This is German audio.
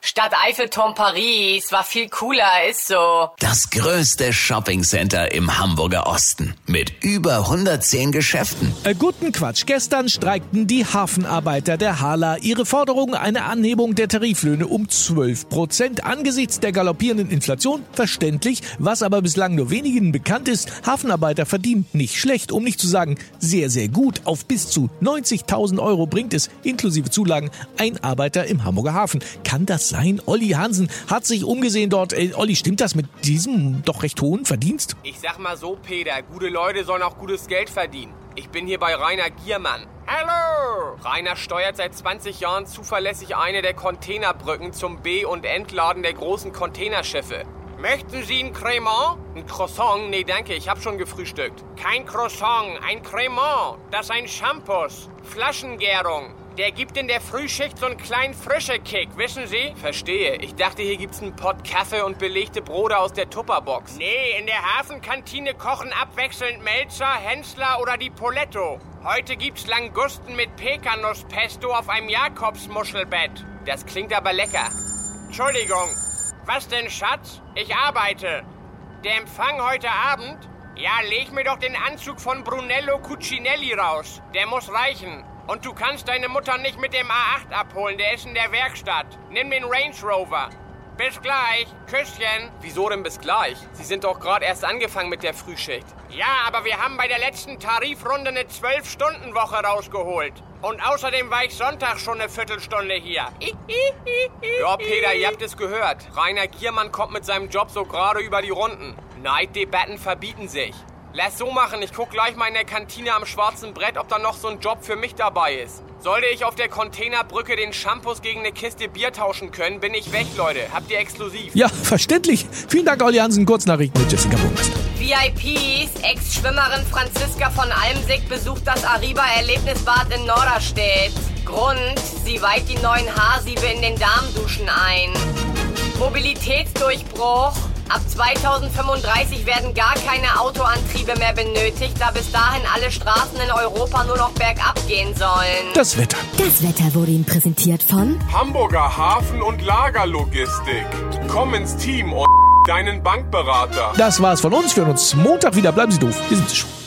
Stadt Eiffelturm Paris war viel cooler, ist so. Das größte Shoppingcenter im Hamburger Osten mit über 110 Geschäften. Äh, guten Quatsch. Gestern streikten die Hafenarbeiter der Hala ihre Forderung eine Anhebung der Tariflöhne um 12 Prozent. Angesichts der galoppierenden Inflation verständlich, was aber bislang nur wenigen bekannt ist. Hafenarbeiter verdienen nicht schlecht, um nicht zu sagen sehr, sehr gut. Auf bis zu 90.000 Euro bringt es inklusive Zulagen ein Arbeiter im Hamburger Hafen. Kann das sein? Olli Hansen hat sich umgesehen dort. Äh, Olli, stimmt das mit diesem doch recht hohen Verdienst? Ich sag mal so, Peter, gute Leute sollen auch gutes Geld verdienen. Ich bin hier bei Rainer Giermann. Hallo! Rainer steuert seit 20 Jahren zuverlässig eine der Containerbrücken zum B- und Entladen der großen Containerschiffe. Möchten Sie ein Cremant? Ein Croissant? Nee, danke, ich hab schon gefrühstückt. Kein Croissant, ein Cremant. Das ist ein Shampoos. Flaschengärung. Der gibt in der Frühschicht so einen kleinen frische Kick, wissen Sie? Verstehe. Ich dachte, hier gibt's einen Pott Kaffee und belegte Brote aus der Tupperbox. Nee, in der Hafenkantine kochen abwechselnd Melzer, Hensler oder die Poletto. Heute gibt's Langusten mit Pekanusspesto auf einem Jakobsmuschelbett. Das klingt aber lecker. Entschuldigung. Was denn, Schatz? Ich arbeite. Der Empfang heute Abend? Ja, leg mir doch den Anzug von Brunello Cucinelli raus. Der muss reichen. Und du kannst deine Mutter nicht mit dem A8 abholen, der ist in der Werkstatt. Nimm den Range Rover. Bis gleich. Küsschen. Wieso denn bis gleich? Sie sind doch gerade erst angefangen mit der Frühschicht. Ja, aber wir haben bei der letzten Tarifrunde eine 12-Stunden-Woche rausgeholt. Und außerdem war ich Sonntag schon eine Viertelstunde hier. Ja, Peter, ihr habt es gehört. Rainer Giermann kommt mit seinem Job so gerade über die Runden. Neiddebatten verbieten sich. Lass so machen, ich guck gleich mal in der Kantine am schwarzen Brett, ob da noch so ein Job für mich dabei ist. Sollte ich auf der Containerbrücke den Shampoos gegen eine Kiste Bier tauschen können, bin ich weg, Leute. Habt ihr exklusiv. Ja, verständlich. Vielen Dank, Olli Hansen. Kurznachrichten mit Jessica Burmeister. VIPs, Ex-Schwimmerin Franziska von Almsick besucht das Ariba-Erlebnisbad in Norderstedt. Grund, sie weiht die neuen Haarsiebe in den Darmduschen ein. Mobilitätsdurchbruch. Ab 2035 werden gar keine Autoantriebe mehr benötigt, da bis dahin alle Straßen in Europa nur noch bergab gehen sollen. Das Wetter. Das Wetter wurde Ihnen präsentiert von Hamburger Hafen- und Lagerlogistik. Komm ins Team und deinen Bankberater. Das war's von uns. Wir hören uns Montag wieder. Bleiben Sie doof. Wir sind schon.